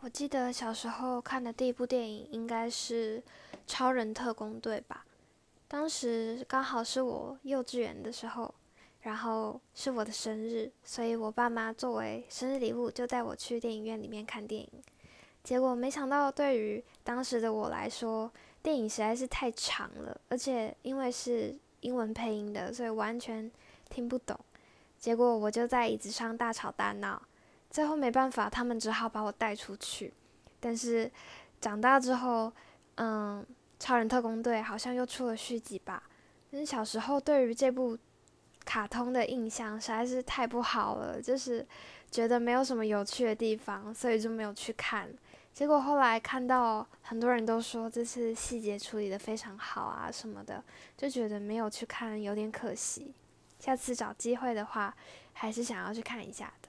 我记得小时候看的第一部电影应该是《超人特工队》吧，当时刚好是我幼稚园的时候，然后是我的生日，所以我爸妈作为生日礼物就带我去电影院里面看电影。结果没想到，对于当时的我来说，电影实在是太长了，而且因为是英文配音的，所以完全听不懂。结果我就在椅子上大吵大闹。最后没办法，他们只好把我带出去。但是长大之后，嗯，超人特工队好像又出了续集吧。但是小时候对于这部卡通的印象实在是太不好了，就是觉得没有什么有趣的地方，所以就没有去看。结果后来看到很多人都说这次细节处理的非常好啊什么的，就觉得没有去看有点可惜。下次找机会的话，还是想要去看一下的。